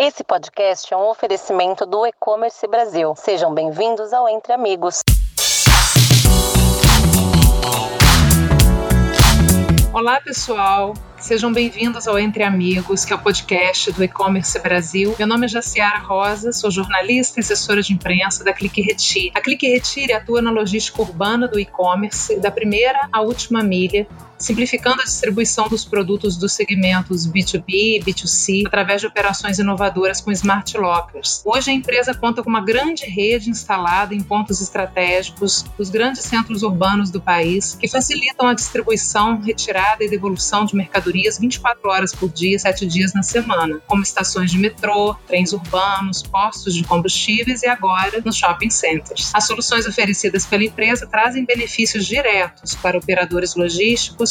Esse podcast é um oferecimento do E-Commerce Brasil. Sejam bem-vindos ao Entre Amigos. Olá, pessoal. Sejam bem-vindos ao Entre Amigos, que é o podcast do E-Commerce Brasil. Meu nome é Jaciara Rosa, sou jornalista e assessora de imprensa da Clique Retire. A Clique Retire atua na logística urbana do e-commerce, da primeira à última milha, simplificando a distribuição dos produtos dos segmentos B2B e B2C através de operações inovadoras com smart lockers. Hoje a empresa conta com uma grande rede instalada em pontos estratégicos dos grandes centros urbanos do país, que facilitam a distribuição, retirada e devolução de mercadorias 24 horas por dia, 7 dias na semana, como estações de metrô, trens urbanos, postos de combustíveis e agora nos shopping centers. As soluções oferecidas pela empresa trazem benefícios diretos para operadores logísticos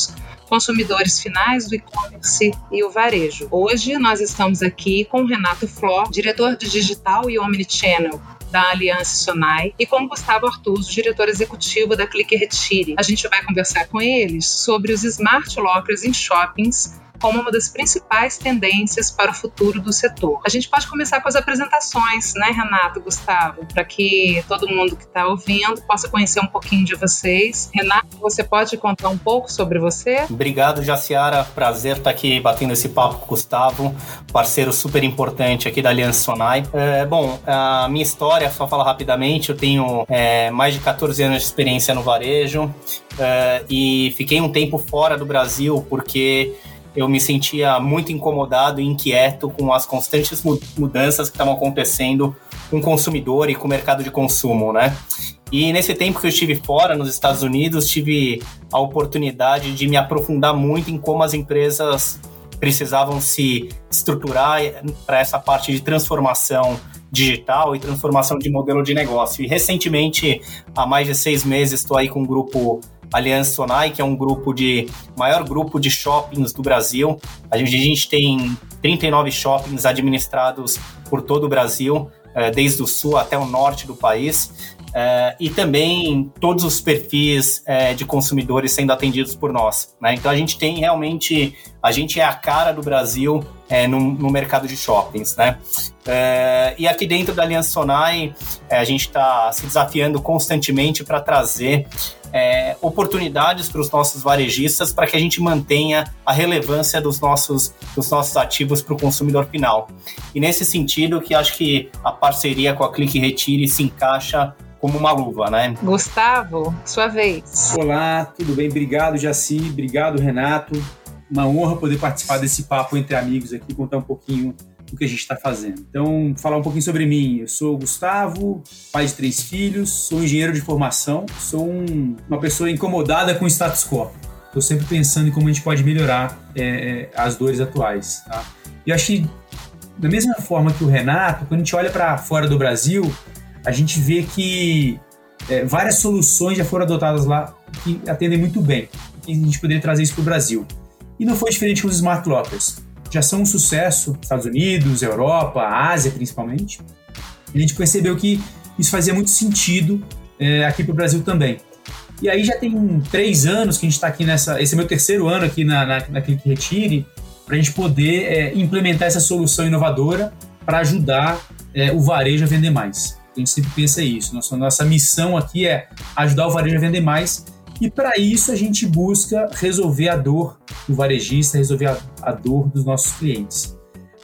consumidores finais do e-commerce e o varejo. Hoje nós estamos aqui com Renato Flor, diretor de digital e omnichannel da Aliança Sonai, e com Gustavo Artuso, diretor executivo da Clique Retire. A gente vai conversar com eles sobre os smart lockers em shoppings como uma das principais tendências para o futuro do setor. A gente pode começar com as apresentações, né, Renato, Gustavo, para que todo mundo que está ouvindo possa conhecer um pouquinho de vocês. Renato, você pode contar um pouco sobre você? Obrigado, Jaciara. Prazer estar aqui batendo esse papo com o Gustavo, parceiro super importante aqui da Aliança Sonai. É, bom, a minha história, só falar rapidamente, eu tenho é, mais de 14 anos de experiência no varejo é, e fiquei um tempo fora do Brasil porque eu me sentia muito incomodado e inquieto com as constantes mudanças que estavam acontecendo com o consumidor e com o mercado de consumo, né? E nesse tempo que eu estive fora, nos Estados Unidos, tive a oportunidade de me aprofundar muito em como as empresas precisavam se estruturar para essa parte de transformação digital e transformação de modelo de negócio. E recentemente, há mais de seis meses, estou aí com um grupo Aliança Sonai, que é um grupo de maior grupo de shoppings do Brasil. A gente, a gente tem 39 shoppings administrados por todo o Brasil, eh, desde o sul até o norte do país. Uh, e também todos os perfis uh, de consumidores sendo atendidos por nós. Né? Então a gente tem realmente, a gente é a cara do Brasil no, no, mercado de shoppings. Né? e aqui dentro da Aliança Sonai, a gente está se desafiando constantemente para trazer oportunidades para os nossos varejistas para que a gente mantenha a relevância dos nossos, dos nossos ativos para o consumidor final. E nesse sentido que acho que a parceria com a Clique Retire se encaixa como uma luva, né? Gustavo, sua vez. Olá, tudo bem? Obrigado, Jaci. Obrigado, Renato. Uma honra poder participar desse papo entre amigos aqui, contar um pouquinho do que a gente está fazendo. Então, falar um pouquinho sobre mim. Eu sou Gustavo, pai de três filhos, sou engenheiro de formação, sou um, uma pessoa incomodada com o status quo. Estou sempre pensando em como a gente pode melhorar é, é as dores atuais. Tá? E acho que, da mesma forma que o Renato, quando a gente olha para fora do Brasil, a gente vê que é, várias soluções já foram adotadas lá que atendem muito bem. E a gente poderia trazer isso para o Brasil. E não foi diferente com os smart lockers. Já são um sucesso Estados Unidos, Europa, Ásia principalmente. E a gente percebeu que isso fazia muito sentido é, aqui para o Brasil também. E aí já tem três anos que a gente está aqui nessa. Esse é meu terceiro ano aqui na, na, na Click Retire, para a gente poder é, implementar essa solução inovadora para ajudar é, o varejo a vender mais. A gente sempre pensa isso. Nossa, nossa missão aqui é ajudar o varejo a vender mais. E para isso a gente busca resolver a dor do varejista, resolver a, a dor dos nossos clientes.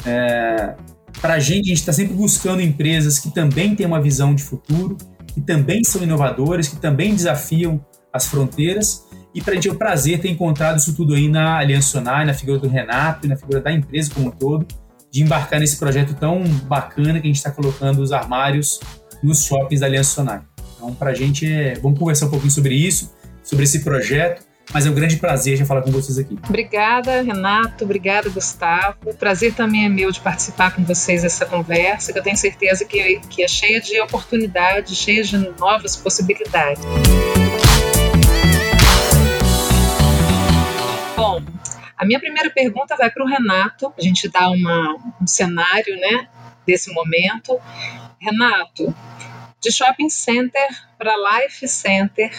É, para a gente, a gente está sempre buscando empresas que também têm uma visão de futuro, que também são inovadoras, que também desafiam as fronteiras. E para a gente é um prazer ter encontrado isso tudo aí na Aliança Sonai, na figura do Renato e na figura da empresa como um todo, de embarcar nesse projeto tão bacana que a gente está colocando os armários nos shoppings da Aliança Sonai. Então, para a gente, é... vamos conversar um pouquinho sobre isso, sobre esse projeto, mas é um grande prazer já falar com vocês aqui. Obrigada, Renato. Obrigada, Gustavo. O prazer também é meu de participar com vocês dessa conversa, que eu tenho certeza que, que é cheia de oportunidades, cheia de novas possibilidades. Bom, a minha primeira pergunta vai para o Renato, a gente dá uma, um cenário né, desse momento. Renato, de shopping center para life center,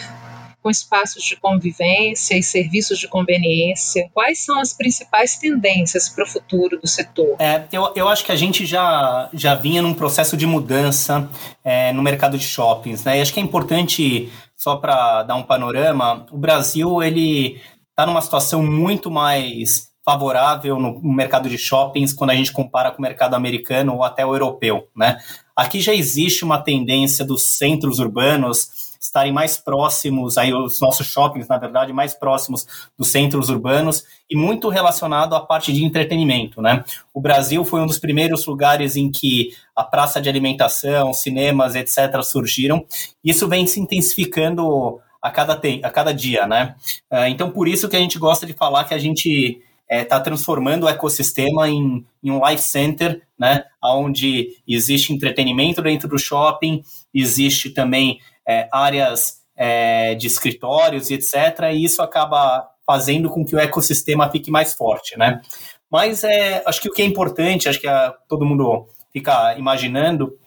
com espaços de convivência e serviços de conveniência. Quais são as principais tendências para o futuro do setor? É, eu, eu acho que a gente já, já vinha num processo de mudança é, no mercado de shoppings, né? E acho que é importante, só para dar um panorama, o Brasil ele está numa situação muito mais favorável no, mercado de shoppings quando a gente compara com o mercado americano ou até o europeu, né? Aqui já existe uma tendência dos centros urbanos estarem mais próximos, aí os nossos shoppings, na verdade, mais próximos dos centros urbanos e muito relacionado à parte de entretenimento, né? O Brasil foi um dos primeiros lugares em que a praça de alimentação, cinemas, etc., surgiram. Isso vem se intensificando a cada, a cada dia, né? Ah, então, por isso que a gente gosta de falar que a gente está é, tá transformando o ecossistema em, em, um life center, né, onde existe entretenimento dentro do shopping, existe também é, áreas é, de escritórios e etc. E isso acaba fazendo com que o ecossistema fique mais forte, né? Mas é, acho que o que é importante, acho que a, todo mundo fica imaginando,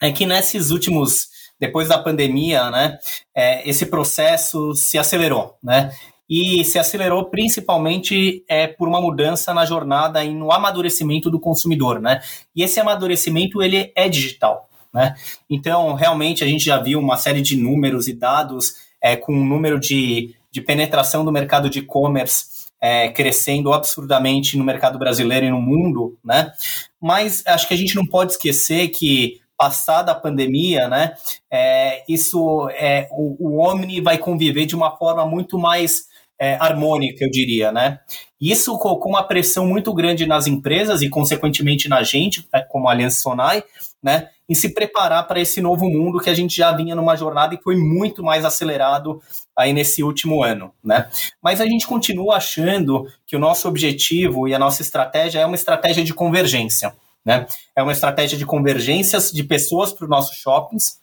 é que nesses últimos, depois da pandemia, né, é, esse processo se acelerou, né? e se acelerou principalmente é, por uma mudança na jornada e no amadurecimento do consumidor, né? E esse amadurecimento ele é digital, né? Então realmente a gente já viu uma série de números e dados é, com o um número de, de penetração do mercado de e-commerce é, crescendo absurdamente no mercado brasileiro e no mundo, né? Mas acho que a gente não pode esquecer que passada a pandemia, né? É, isso é o, o Omni vai conviver de uma forma muito mais é, harmônica, eu diria, né? Isso colocou uma pressão muito grande nas empresas e, consequentemente, na gente, né, como a Aliança Sonai, né? Em se preparar para esse novo mundo que a gente já vinha numa jornada e foi muito mais acelerado aí nesse último ano, né? Mas a gente continua achando que o nosso objetivo e a nossa estratégia é uma estratégia de convergência, né? É uma estratégia de convergências de pessoas para os nossos shoppings,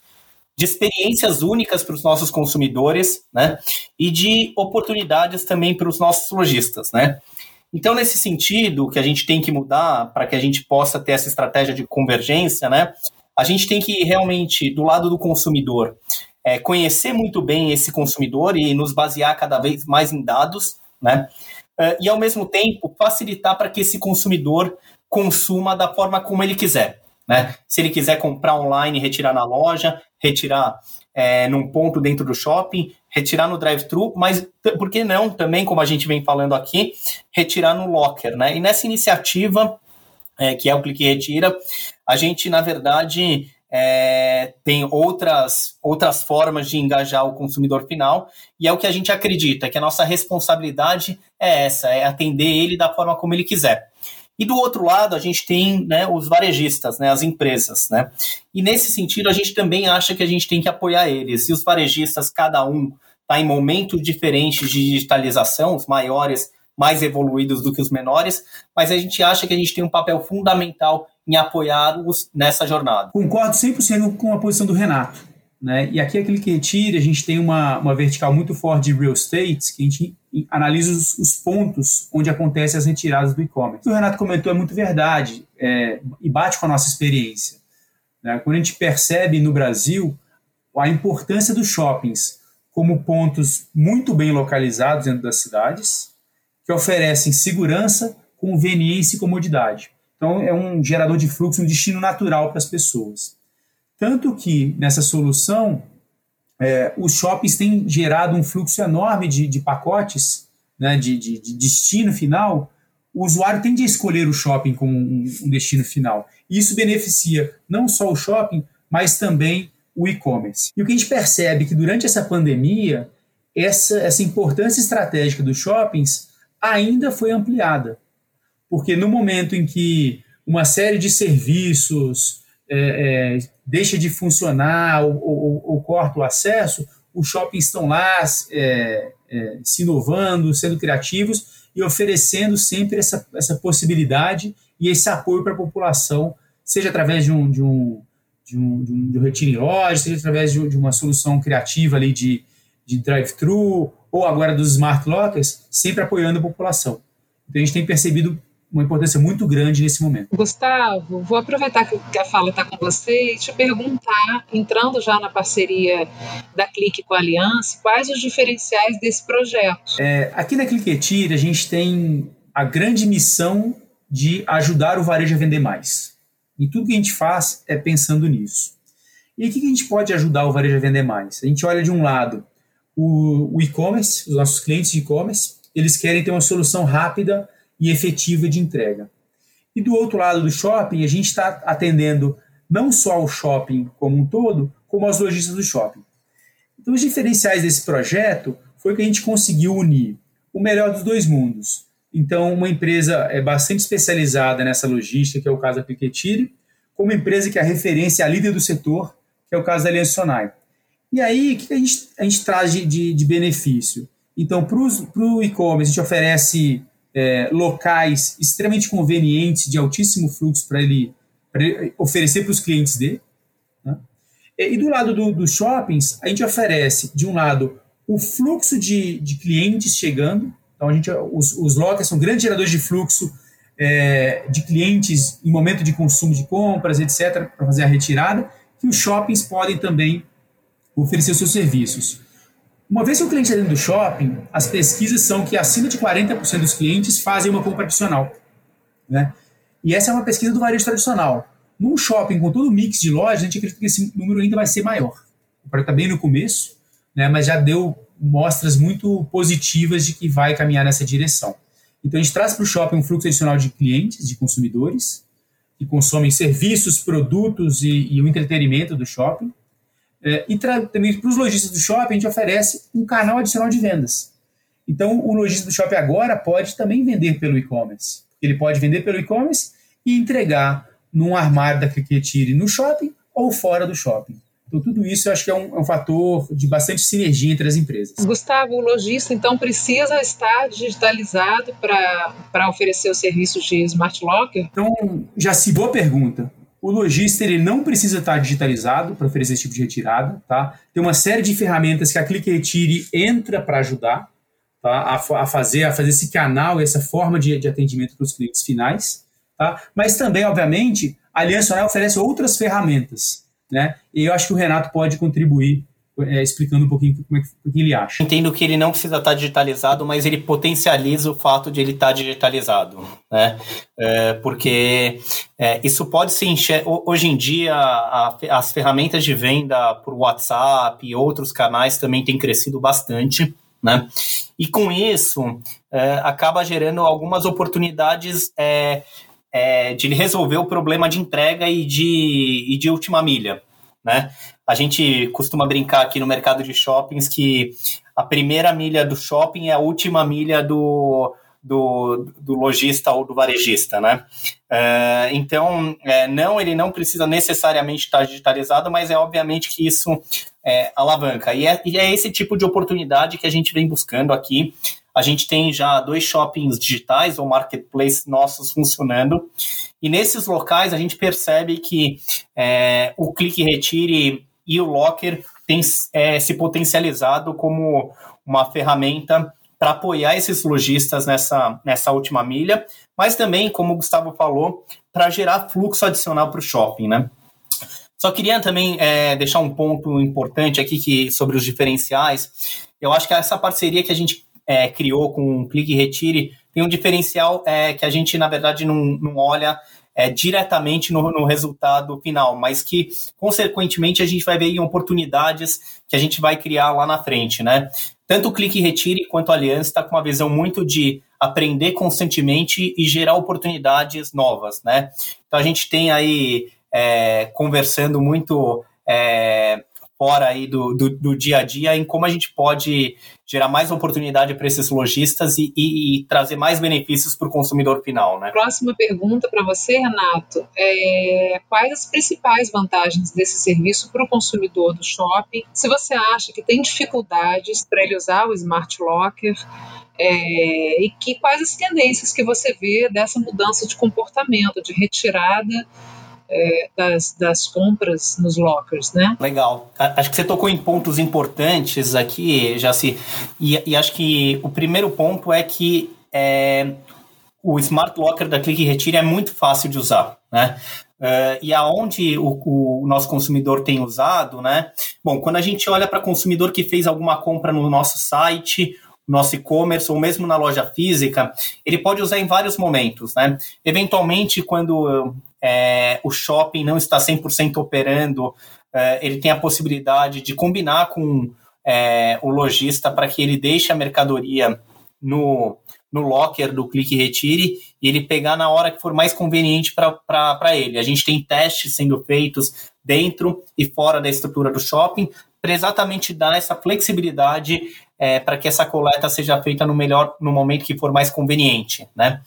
de experiências únicas para os nossos consumidores, né? E de oportunidades também para os nossos lojistas, né? Então, nesse sentido, que a gente tem que mudar para que a gente possa ter essa estratégia de convergência, né? A gente tem que realmente, do lado do consumidor, é, conhecer muito bem esse consumidor e nos basear cada vez mais em dados, né? É, e, ao mesmo tempo, facilitar para que esse consumidor consuma da forma como ele quiser. Né? Se ele quiser comprar online e retirar na loja, retirar é, num ponto dentro do shopping, retirar no drive-thru, mas por que não também, como a gente vem falando aqui, retirar no locker, né? E nessa iniciativa, é, que é o Clique Retira, a gente, na verdade, é, tem outras, outras formas de engajar o consumidor final, e é o que a gente acredita, que a nossa responsabilidade é essa, é atender ele da forma como ele quiser. E do outro lado, a gente tem né, os varejistas, né, as empresas. Né? E nesse sentido, a gente também acha que a gente tem que apoiar eles. E os varejistas, cada um está em momentos diferentes de digitalização, os maiores mais evoluídos do que os menores, mas a gente acha que a gente tem um papel fundamental em apoiá-los nessa jornada. Concordo 100% com a posição do Renato. Né? E aqui, aquele que retira, a gente tem uma, uma vertical muito forte de real estate, que a gente analisa os, os pontos onde acontecem as retiradas do e-commerce. O que o Renato comentou é muito verdade é, e bate com a nossa experiência. Né? Quando a gente percebe no Brasil a importância dos shoppings como pontos muito bem localizados dentro das cidades, que oferecem segurança, conveniência e comodidade. Então, é um gerador de fluxo, um destino natural para as pessoas. Tanto que nessa solução, é, os shoppings têm gerado um fluxo enorme de, de pacotes, né, de, de, de, destino final. O usuário tende a escolher o shopping como um, um destino final. E isso beneficia não só o shopping, mas também o e-commerce. E o que a gente percebe é que durante essa pandemia, essa, essa importância estratégica dos shoppings ainda foi ampliada. Porque no momento em que uma série de serviços, é, é, deixa de funcionar ou, ou, ou, corta o acesso, os shoppings estão lá é, é, se inovando, sendo criativos e oferecendo sempre essa, essa possibilidade e esse apoio para a população, seja através de um, de um, de um, de um, de um retiro em loja, seja através de, de uma solução criativa ali de, de drive-thru ou agora dos smart lockers, sempre apoiando a população. Então a gente tem percebido uma importância muito grande nesse momento. Gustavo, vou aproveitar que a fala está com você e te perguntar, entrando já na parceria da Clique com a Aliança, quais os diferenciais desse projeto? É, aqui na Cliquetir, a gente tem a grande missão de ajudar o varejo a vender mais. E tudo que a gente faz é pensando nisso. E o que a gente pode ajudar o varejo a vender mais? A gente olha de um lado o, o e-commerce, os nossos clientes de e-commerce, eles querem ter uma solução rápida e efetiva de entrega. E do outro lado do shopping, a gente está atendendo não só o shopping como um todo, como as lojistas do shopping. Então, os diferenciais desse projeto foi que a gente conseguiu unir o melhor dos dois mundos. Então, uma empresa é bastante especializada nessa logística, que é o caso da Piquetire, com uma empresa que é a referência, a líder do setor, que é o caso da Aliança Sonai. E aí, o que a gente, a gente traz de, de, de benefício? Então, para o e-commerce, a gente oferece é, locais extremamente convenientes, de altíssimo fluxo para ele, ele, oferecer para os clientes dele. Né? E, do lado dos do shoppings, a gente oferece, de um lado, o fluxo de, de clientes chegando. Então, a gente, os, os lockers são grandes geradores de fluxo é, de clientes em momento de consumo de compras, etc., para fazer a retirada, que os shoppings podem também oferecer seus serviços. Uma vez que o cliente está dentro do shopping, as pesquisas são que acima de 40% dos clientes fazem uma compra adicional. Né? E essa é uma pesquisa do varejo tradicional. Num shopping com todo o mix de lojas, a gente acredita que esse número ainda vai ser maior. Está bem no começo, né, mas já deu mostras muito positivas de que vai caminhar nessa direção. Então a gente traz para o shopping um fluxo adicional de clientes, de consumidores, que consomem serviços, produtos e, e o entretenimento do shopping. É, e também para os lojistas do shopping, a gente oferece um canal adicional de vendas. Então, o lojista do shopping agora pode também vender pelo e-commerce. Ele pode vender pelo e-commerce e entregar num armário da Criquetire no shopping ou fora do shopping. Então, tudo isso eu acho que é um, é um, fator de bastante sinergia entre as empresas. Gustavo, o lojista, então, precisa estar digitalizado para oferecer os serviços de Smart Locker? Então, já se boa pergunta. O lojista ele não precisa estar digitalizado para oferecer esse tipo de retirada. Tá? Tem uma série de ferramentas que a Clique Retire entra para ajudar tá? a, a, fazer, a fazer esse canal, essa forma de, de atendimento para os clientes finais. Tá? Mas também, obviamente, a Aliança Oral oferece outras ferramentas. Né? E eu acho que o Renato pode contribuir é, explicando um pouquinho como é que, o que ele acha. Entendo que ele não precisa estar digitalizado, mas ele potencializa o fato de ele estar digitalizado, né? É, porque é, isso pode se encher. Hoje em dia, a, as ferramentas de venda por WhatsApp e outros canais também têm crescido bastante, né? E com isso, é, acaba gerando algumas oportunidades é, é, de resolver o problema de entrega e de, e de última milha, né? A gente costuma brincar aqui no mercado de shoppings que a primeira milha do shopping é a última milha do, do, do lojista ou do varejista, né? É, então, é, não, ele não precisa necessariamente estar digitalizado, mas é obviamente que isso é, alavanca. E é, e é esse tipo de oportunidade que a gente vem buscando aqui. A gente tem já dois shoppings digitais ou marketplace nossos funcionando. E nesses locais a gente percebe que é, o clique retire e o Locker tem é, se potencializado como uma ferramenta para apoiar esses lojistas nessa, nessa última milha, mas também, como o Gustavo falou, para gerar fluxo adicional para o shopping, né? Só queria também é, deixar um ponto importante aqui que, sobre os diferenciais. Eu acho que essa parceria que a gente é, criou com o Clique Retire tem um diferencial é, que a gente, na verdade, não, não olha é, diretamente no, no, resultado final, mas que, consequentemente, a gente vai ver em oportunidades que a gente vai criar lá na frente, né? Tanto o Clique Retire quanto a Aliança está com uma visão muito de aprender constantemente e gerar oportunidades novas, né? Então, a gente tem aí, é, conversando muito é, fora aí do, do, do, dia a dia em como a gente pode gerar mais oportunidade para esses lojistas e, e, e, trazer mais benefícios para o consumidor final, né? Próxima pergunta para você, Renato, é quais as principais vantagens desse serviço para o consumidor do shopping? Se você acha que tem dificuldades para ele usar o Smart Locker, é, e que quais as tendências que você vê dessa mudança de comportamento, de retirada é, das, das compras nos lockers, né? Legal. Acho que você tocou em pontos importantes aqui, Jaci, e, e acho que o primeiro ponto é que é, o Smart Locker da Click Retire é muito fácil de usar, né? Uh, e aonde o, o, nosso consumidor tem usado, né? Bom, quando a gente olha para consumidor que fez alguma compra no nosso site, nosso e-commerce ou mesmo na loja física, ele pode usar em vários momentos, né? Eventualmente, quando é, o shopping não está 100% operando, é, ele tem a possibilidade de combinar com é, o lojista para que ele deixe a mercadoria no, no locker do Clique Retire e ele pegar na hora que for mais conveniente para ele. A gente tem testes sendo feitos dentro e fora da estrutura do shopping para exatamente dar essa flexibilidade é, para que essa coleta seja feita no melhor no momento que for mais conveniente, né?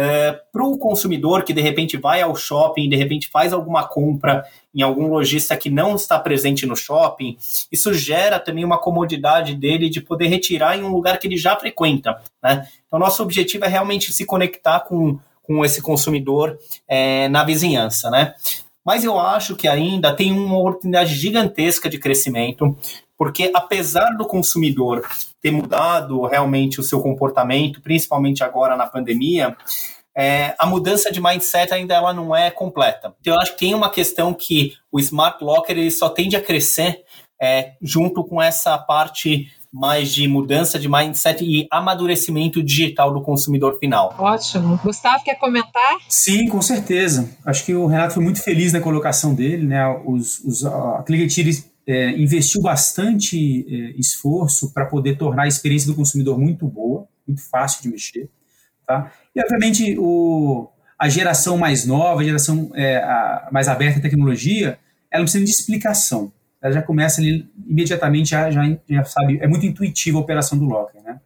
É, para o consumidor que de repente vai ao shopping, de repente faz alguma compra em algum lojista que não está presente no shopping, isso gera também uma comodidade dele de poder retirar em um lugar que ele já frequenta. Né? Então, nosso objetivo é realmente se conectar com, com esse consumidor é, na vizinhança. Né? Mas eu acho que ainda tem uma oportunidade gigantesca de crescimento, porque apesar do consumidor ter mudado realmente o seu comportamento, principalmente agora na pandemia, é, a mudança de mindset ainda ela não é completa. Então, eu acho que tem uma questão que o Smart Locker ele só tende a crescer é, junto com essa parte mais de mudança de mindset e amadurecimento digital do consumidor final. Ótimo. Gustavo, quer comentar? Sim, com certeza. Acho que o Renato foi muito feliz na colocação dele. Né? Os, os, a Clicketire é, investiu bastante é, esforço para poder tornar a experiência do consumidor muito boa, muito fácil de mexer. Tá? E, obviamente, o, a geração mais nova, a geração é, a, mais aberta à tecnologia, ela não precisa de explicação. Ela já começa ali, imediatamente, já, já, já sabe, é muito intuitiva a operação do Locker, né?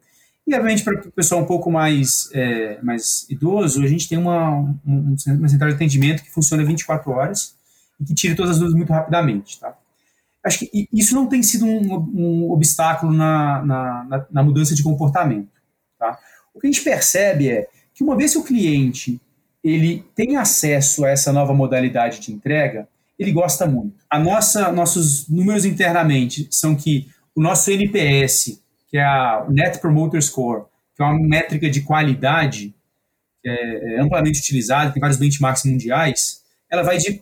E, obviamente, para o pessoal um pouco mais, é, mais idoso, a gente tem uma, um, uma central de atendimento que funciona 24 horas e que tira todas as dúvidas muito rapidamente, tá? Acho que isso não tem sido um, um obstáculo na, na, na, mudança de comportamento, tá? O que a gente percebe é que uma vez que o cliente ele tem acesso a essa nova modalidade de entrega, ele gosta muito. A nossa, nossos números internamente são que o nosso NPS, que é a Net Promoter Score, que é uma métrica de qualidade é, é amplamente utilizada, tem vários benchmarks mundiais, ela vai de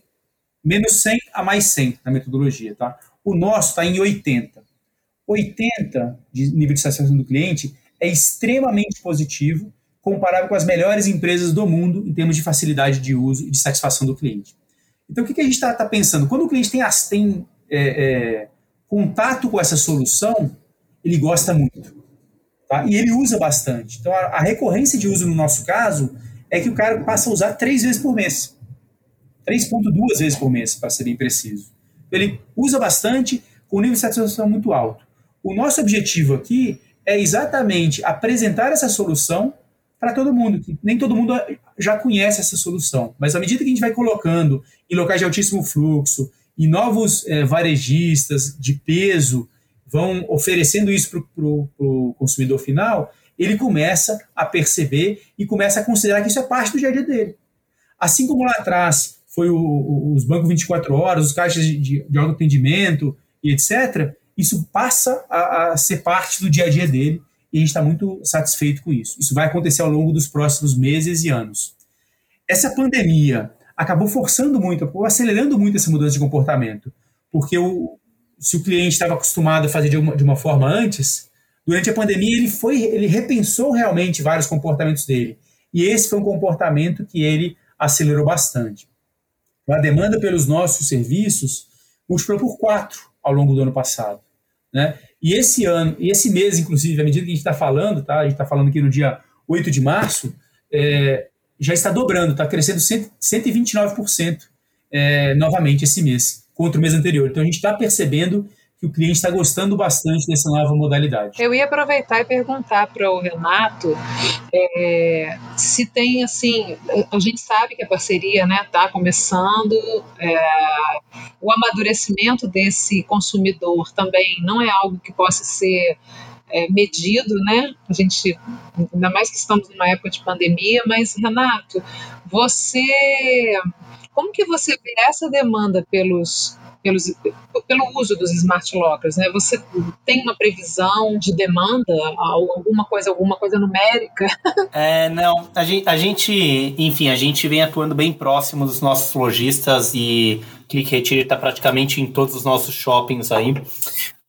menos 100 a mais 100 na metodologia, tá? O nosso está em 80. 80 de nível de satisfação do cliente é extremamente positivo comparável com as melhores empresas do mundo em termos de facilidade de uso e de satisfação do cliente. Então, o que, que a gente está tá pensando? Quando o cliente tem, tem é, é, contato com essa solução, ele gosta muito. Tá? E ele usa bastante. Então, a, a, recorrência de uso no nosso caso é que o cara passa a usar três vezes por mês. 3,2 vezes por mês, para ser bem preciso. Ele usa bastante, com nível de satisfação muito alto. O nosso objetivo aqui é exatamente apresentar essa solução para todo mundo, que nem todo mundo já conhece essa solução, mas à medida que a gente vai colocando em locais de altíssimo fluxo e novos é, varejistas de peso vão oferecendo isso para o consumidor final, ele começa a perceber e começa a considerar que isso é parte do dia a dia dele. Assim como lá atrás foi o, o, os bancos 24 horas, os caixas de, de, de autoatendimento e etc., isso passa a, a ser parte do dia a dia dele e a gente está muito satisfeito com isso. Isso vai acontecer ao longo dos próximos meses e anos. Essa pandemia acabou forçando muito, acelerando muito essa mudança de comportamento, porque o, se o cliente estava acostumado a fazer de uma, de uma forma antes, durante a pandemia ele foi, ele repensou realmente vários comportamentos dele. E esse foi um comportamento que ele acelerou bastante. A demanda pelos nossos serviços multiplicou por quatro ao longo do ano passado. Né? E esse ano, e esse mês, inclusive, à medida que a gente está falando, tá? a gente está falando aqui no dia 8 de março, é, já está dobrando, está crescendo 129% é, novamente esse mês, contra o mês anterior. Então a gente está percebendo que o cliente está gostando bastante dessa nova modalidade. Eu ia aproveitar e perguntar para o Renato é, se tem assim, a gente sabe que a parceria está né, tá começando, é, o amadurecimento desse consumidor também não é algo que possa ser é, medido, né? A gente, ainda mais que estamos numa época de pandemia, mas Renato, você Como que você vê essa demanda pelos pelos, pelo uso dos smart lockers, né? Você tem uma previsão de demanda, alguma coisa, alguma coisa numérica? É, não, a gente, a gente, enfim, a gente vem atuando bem próximo dos nossos lojistas e Click Retire está praticamente em todos os nossos shoppings aí.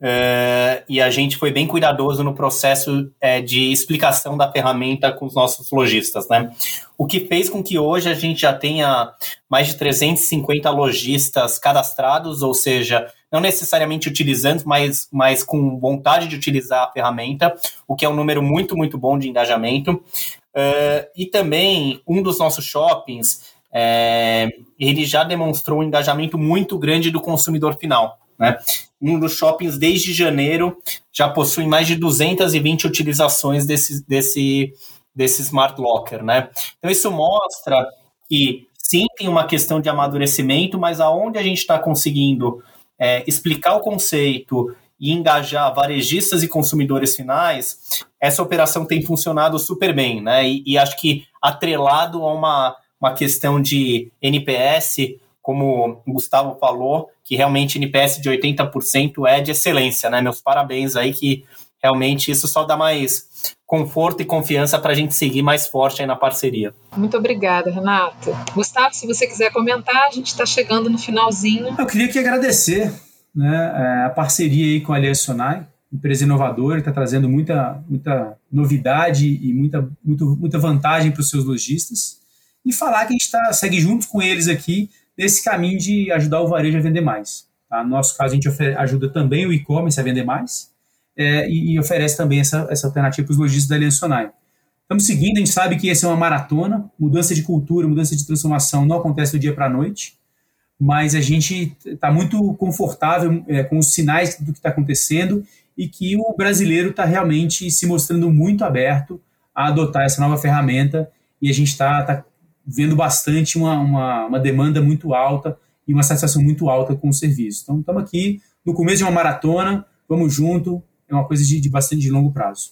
Uh, e a gente foi bem cuidadoso no processo é, de explicação da ferramenta com os nossos lojistas, né? O que fez com que hoje a gente já tenha mais de 350 lojistas cadastrados, ou seja, não necessariamente utilizando, mas, mas com vontade de utilizar a ferramenta, o que é um número muito, muito bom de engajamento. Uh, e também um dos nossos shoppings, ele já demonstrou um engajamento muito grande do consumidor final. Né? Um dos shoppings, desde janeiro, já possui mais de 220 utilizações desse, desse, desse Smart Locker. Né? Então, isso mostra que, sim, tem uma questão de amadurecimento, mas aonde a gente está conseguindo é, explicar o conceito e engajar varejistas e consumidores finais, essa operação tem funcionado super bem, né? E, e acho que atrelado a uma, uma questão de NPS, como o Gustavo falou, que realmente NPS de 80% é de excelência, né? Meus parabéns aí, que realmente isso só dá mais conforto e confiança para a gente seguir mais forte aí na parceria. Muito obrigada, Renato. Gustavo, se você quiser comentar, a gente está chegando no finalzinho. Eu queria que agradecer né, é, a parceria aí com a Aliança Sonai, empresa inovadora, que está trazendo muita, muita novidade e muita, muito, muita vantagem para os seus lojistas. E falar que a gente tá, segue junto com eles aqui nesse caminho de ajudar o varejo a vender mais. Tá? No nosso caso, a gente ajuda também o e-commerce a vender mais é, e, e, oferece também essa, essa alternativa para os lojistas da Aliança Sonai. Estamos seguindo, a gente sabe que essa é uma maratona, mudança de cultura, mudança de transformação não acontece do dia para a noite, mas a gente está muito confortável é, com os sinais do que está acontecendo e que o brasileiro está realmente se mostrando muito aberto a adotar essa nova ferramenta e a gente está tá vendo bastante uma, uma, uma, demanda muito alta e uma satisfação muito alta com o serviço. Então, estamos aqui no começo de uma maratona, vamos junto, é uma coisa de, de bastante de longo prazo.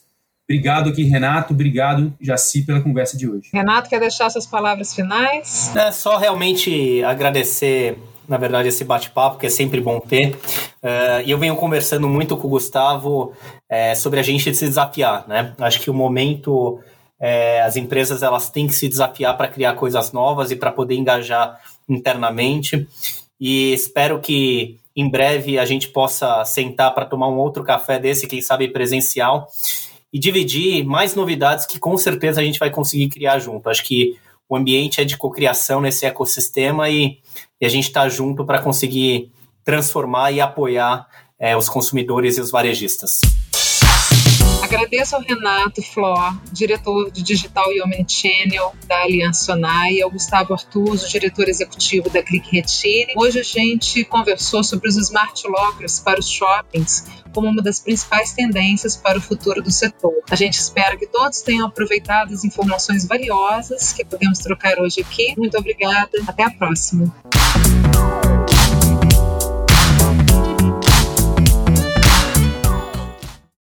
Obrigado aqui, Renato. Obrigado, Jaci, pela conversa de hoje. Renato, quer deixar suas palavras finais? É só realmente agradecer, na verdade, esse bate-papo, que é sempre bom ter. Uh, e eu venho conversando muito com o Gustavo é, sobre a gente se desafiar, né? Acho que o momento é, as empresas elas têm que se desafiar para criar coisas novas e para poder engajar internamente. E espero que em breve a gente possa sentar para tomar um outro café desse, quem sabe presencial, e dividir mais novidades que com certeza a gente vai conseguir criar junto. Acho que o ambiente é de cocriação nesse ecossistema e, e a gente está junto para conseguir transformar e apoiar é, os consumidores e os varejistas. Agradeço ao Renato Flor, diretor de Digital e Omnichannel da Aliança Sonai, ao Gustavo Artuso, diretor executivo da Click Retire. Hoje a gente conversou sobre os smart lockers para os shoppings como uma das principais tendências para o futuro do setor. A gente espera que todos tenham aproveitado as informações valiosas que podemos trocar hoje aqui. Muito obrigada. Até a próxima.